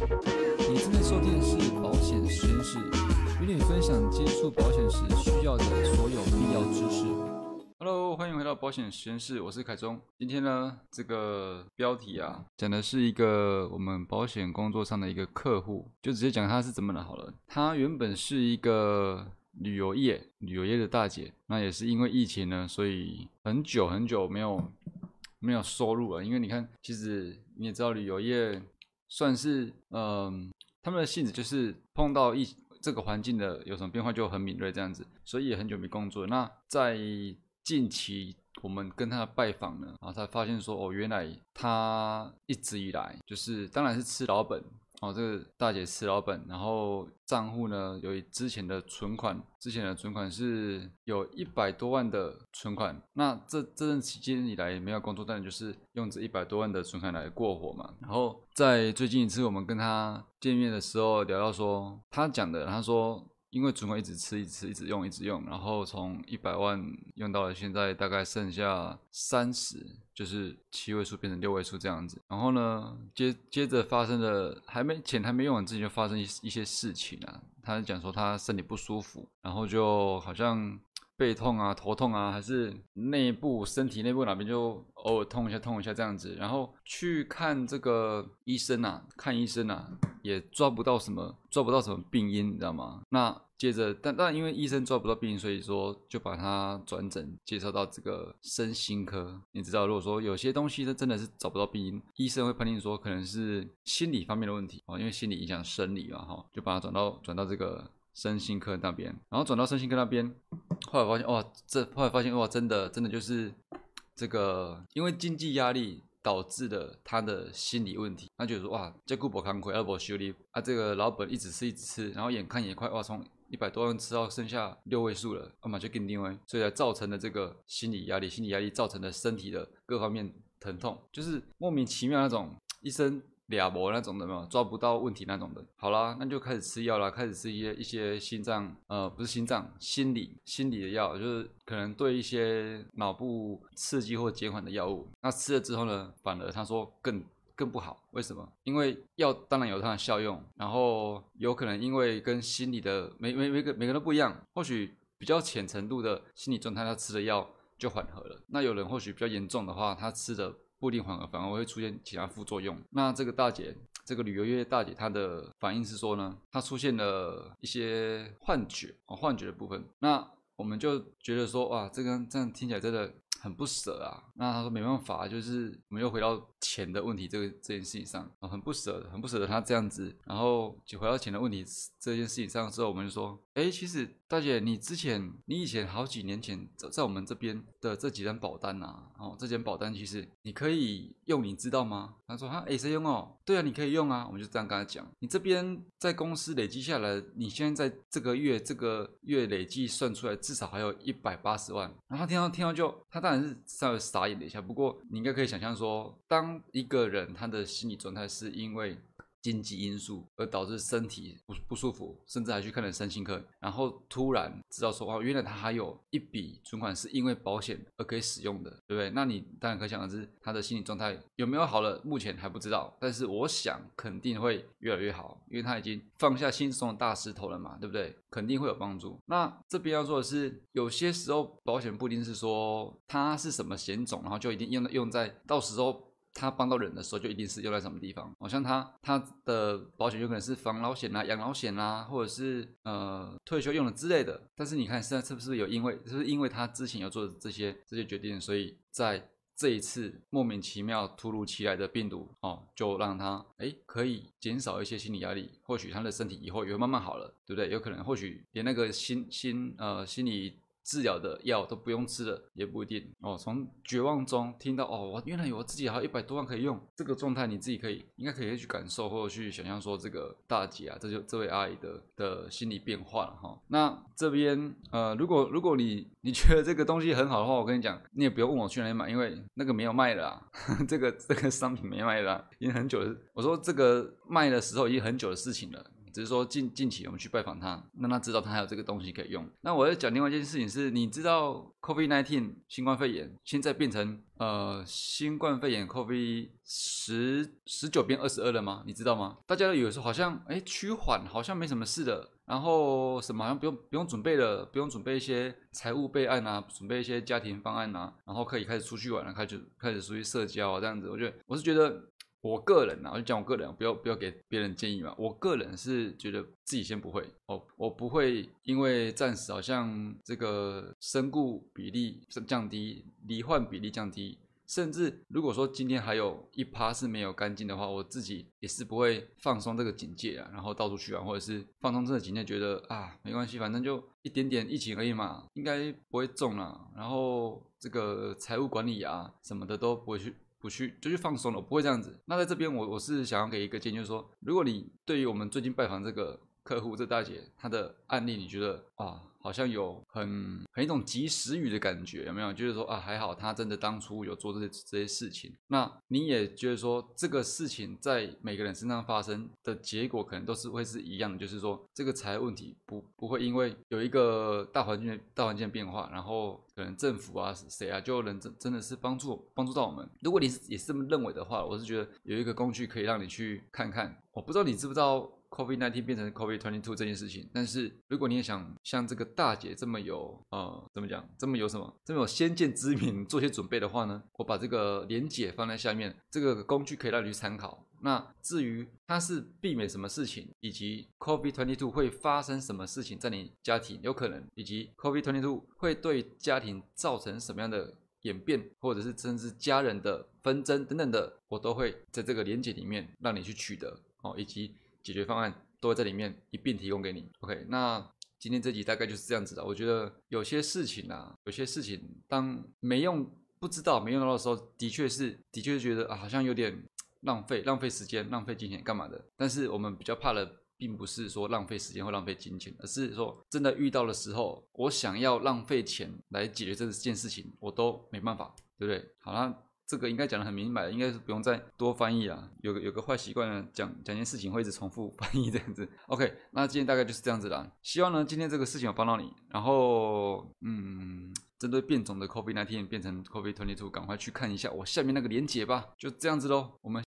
你正在收听的是保险实验室，与你分享接触保险时需要的所有必要知识。Hello，欢迎回到保险实验室，我是凯中。今天呢，这个标题啊，讲的是一个我们保险工作上的一个客户，就直接讲他是怎么了好了。他原本是一个旅游业旅游业的大姐，那也是因为疫情呢，所以很久很久没有没有收入了。因为你看，其实你也知道，旅游业算是嗯，他们的性质就是碰到一这个环境的有什么变化就很敏锐这样子，所以也很久没工作。那在近期我们跟他的拜访呢，然后才发现说，哦，原来他一直以来就是当然是吃老本。哦，这个大姐吃老本，然后账户呢由于之前的存款，之前的存款是有一百多万的存款。那这这段期间以来没有工作，但就是用这一百多万的存款来过活嘛。然后在最近一次我们跟她见面的时候聊到说，她讲的，她说。因为存款一直吃，一直吃，一直用，一直用，然后从一百万用到了现在，大概剩下三十，就是七位数变成六位数这样子。然后呢，接接着发生的还没钱还没用完之前，就发生一一些事情啊。他讲说他身体不舒服，然后就好像。背痛啊，头痛啊，还是内部身体内部哪边就偶尔痛一下，痛一下这样子，然后去看这个医生啊，看医生啊，也抓不到什么，抓不到什么病因，你知道吗？那接着，但但因为医生抓不到病因，所以说就把他转诊介绍到这个身心科。你知道，如果说有些东西它真的是找不到病因，医生会判定说可能是心理方面的问题哦，因为心理影响生理嘛，哈，就把他转到转到这个。身心科那边，然后转到身心科那边，后来发现哇，这后来发现哇，真的真的就是这个，因为经济压力导致的他的心理问题，他就说哇，这顾不康亏，要不修理啊，这个老本一直吃一直吃，然后眼看也快哇，从一百多万吃到剩下六位数了，要么就跟定位，所以才造成的这个心理压力，心理压力造成的身体的各方面疼痛，就是莫名其妙那种医生。俩膜那种的没有抓不到问题那种的，好啦，那就开始吃药啦，开始吃一些一些心脏呃不是心脏心理心理的药，就是可能对一些脑部刺激或减缓的药物。那吃了之后呢，反而他说更更不好，为什么？因为药当然有它的效用，然后有可能因为跟心理的每每每个每个人都不一样，或许比较浅程度的心理状态，他吃的药就缓和了。那有人或许比较严重的话，他吃的。不一定缓和，反而会出现其他副作用。那这个大姐，这个旅游业大姐，她的反应是说呢，她出现了一些幻觉哦，幻觉的部分。那我们就觉得说，哇，这个这样听起来真的。很不舍啊，那他说没办法，就是我们又回到钱的问题这个这件事情上啊，很不舍，很不舍得他这样子，然后就回到钱的问题这件事情上之后，我们就说，哎，其实大姐，你之前你以前好几年前在在我们这边的这几张保单呐，哦，这间保单其实你可以用，你知道吗？他说哈，哎，谁用哦？对啊，你可以用啊，我们就这样跟他讲，你这边在公司累积下来，你现在在这个月这个月累计算出来至少还有一百八十万，然后他听到听到就他当然是稍微傻眼了一下，不过你应该可以想象说，当一个人他的心理状态是因为。经济因素而导致身体不不舒服，甚至还去看了身心科，然后突然知道说哦，原来他还有一笔存款是因为保险而可以使用的，对不对？那你当然可想而知，他的心理状态有没有好了，目前还不知道，但是我想肯定会越来越好，因为他已经放下心中的大石头了嘛，对不对？肯定会有帮助。那这边要说的是，有些时候保险不一定是说它是什么险种，然后就一定用用在到时候。他帮到人的时候，就一定是用在什么地方？好像他他的保险有可能是防老险啊、养老险啊，或者是呃退休用的之类的。但是你看现在是不是有因为，是不是因为他之前有做这些这些决定，所以在这一次莫名其妙突如其来的病毒哦，就让他哎可以减少一些心理压力，或许他的身体以后也会慢慢好了，对不对？有可能或许连那个心心呃心理。治疗的药都不用吃了，也不一定哦。从绝望中听到哦，我原来我自己还有一百多万可以用，这个状态你自己可以应该可以去感受或者去想象说这个大姐啊，这就这位阿姨的的心理变化了哈。那这边呃，如果如果你你觉得这个东西很好的话，我跟你讲，你也不用问我去哪里买，因为那个没有卖了，这个这个商品没卖了，已经很久了。我说这个卖的时候已经很久的事情了。只是说近近期我们去拜访他，让他知道他还有这个东西可以用。那我要讲另外一件事情是，你知道 COVID-19 新冠肺炎现在变成呃新冠肺炎 COVID 十十九变二十二了吗？你知道吗？大家都以为说好像哎趋缓，好像没什么事的。然后什么好像不用不用准备了，不用准备一些财务备案啊，准备一些家庭方案啊，然后可以开始出去玩了，开始开始出去社交啊，这样子。我觉得我是觉得我个人啊，我就讲我个人，不要不要给别人建议嘛。我个人是觉得自己先不会哦，我不会因为暂时好像这个身故比例降低，罹患比例降低。甚至如果说今天还有一趴是没有干净的话，我自己也是不会放松这个警戒啊，然后到处去玩，或者是放松这个警戒，觉得啊没关系，反正就一点点疫情而已嘛，应该不会中了。然后这个财务管理啊什么的都不会去不去就去放松了，我不会这样子。那在这边我我是想要给一个建议，就是说，如果你对于我们最近拜访这个客户这大姐她的案例，你觉得啊？好像有很很一种及时雨的感觉，有没有？就是说啊，还好她真的当初有做这些这些事情。那你也觉得说，这个事情在每个人身上发生的结果，可能都是会是一样的，就是说这个财务问题不不会因为有一个大环境大环境的变化，然后可能政府啊谁啊就能真真的是帮助帮助到我们。如果你是也是这么认为的话，我是觉得有一个工具可以让你去看看。我不知道你知不知道。COVID-19 变成 COVID-22 这件事情，但是如果你也想像这个大姐这么有呃怎么讲，这么有什么这么有先见之明做些准备的话呢？我把这个连结放在下面，这个工具可以让你去参考。那至于它是避免什么事情，以及 COVID-22 会发生什么事情在你家庭有可能，以及 COVID-22 会对家庭造成什么样的演变，或者是甚至家人的纷争等等的，我都会在这个连接里面让你去取得哦，以及。解决方案都会在里面一并提供给你。OK，那今天这集大概就是这样子的。我觉得有些事情啊，有些事情当没用、不知道没用到的时候，的确是，的确是觉得啊，好像有点浪费、浪费时间、浪费金钱干嘛的。但是我们比较怕的，并不是说浪费时间或浪费金钱，而是说真的遇到的时候，我想要浪费钱来解决这件事情，我都没办法，对不对？好了。这个应该讲的很明白，应该是不用再多翻译啊。有个有个坏习惯呢，讲讲件事情会一直重复 翻译这样子。OK，那今天大概就是这样子啦。希望呢今天这个事情有帮到你。然后嗯，针对变种的 COVID-19 变成 COVID-22，赶快去看一下我下面那个链接吧。就这样子喽，我们。